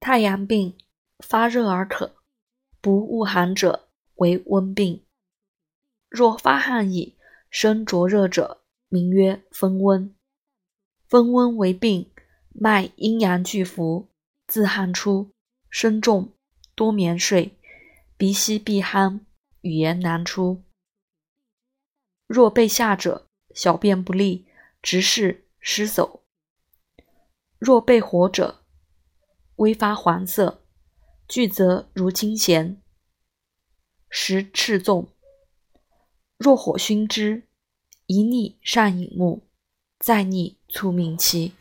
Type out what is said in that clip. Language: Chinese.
太阳病，发热而渴，不恶寒者为温病。若发汗矣，身灼热者，名曰风温。风温为病，脉阴阳俱浮，自汗出，身重，多眠睡，鼻息闭鼾，语言难出。若被下者，小便不利，直视失走；若被火者，微发黄色，聚则如金弦，时赤纵；若火熏之，一逆上引目，再逆促命期。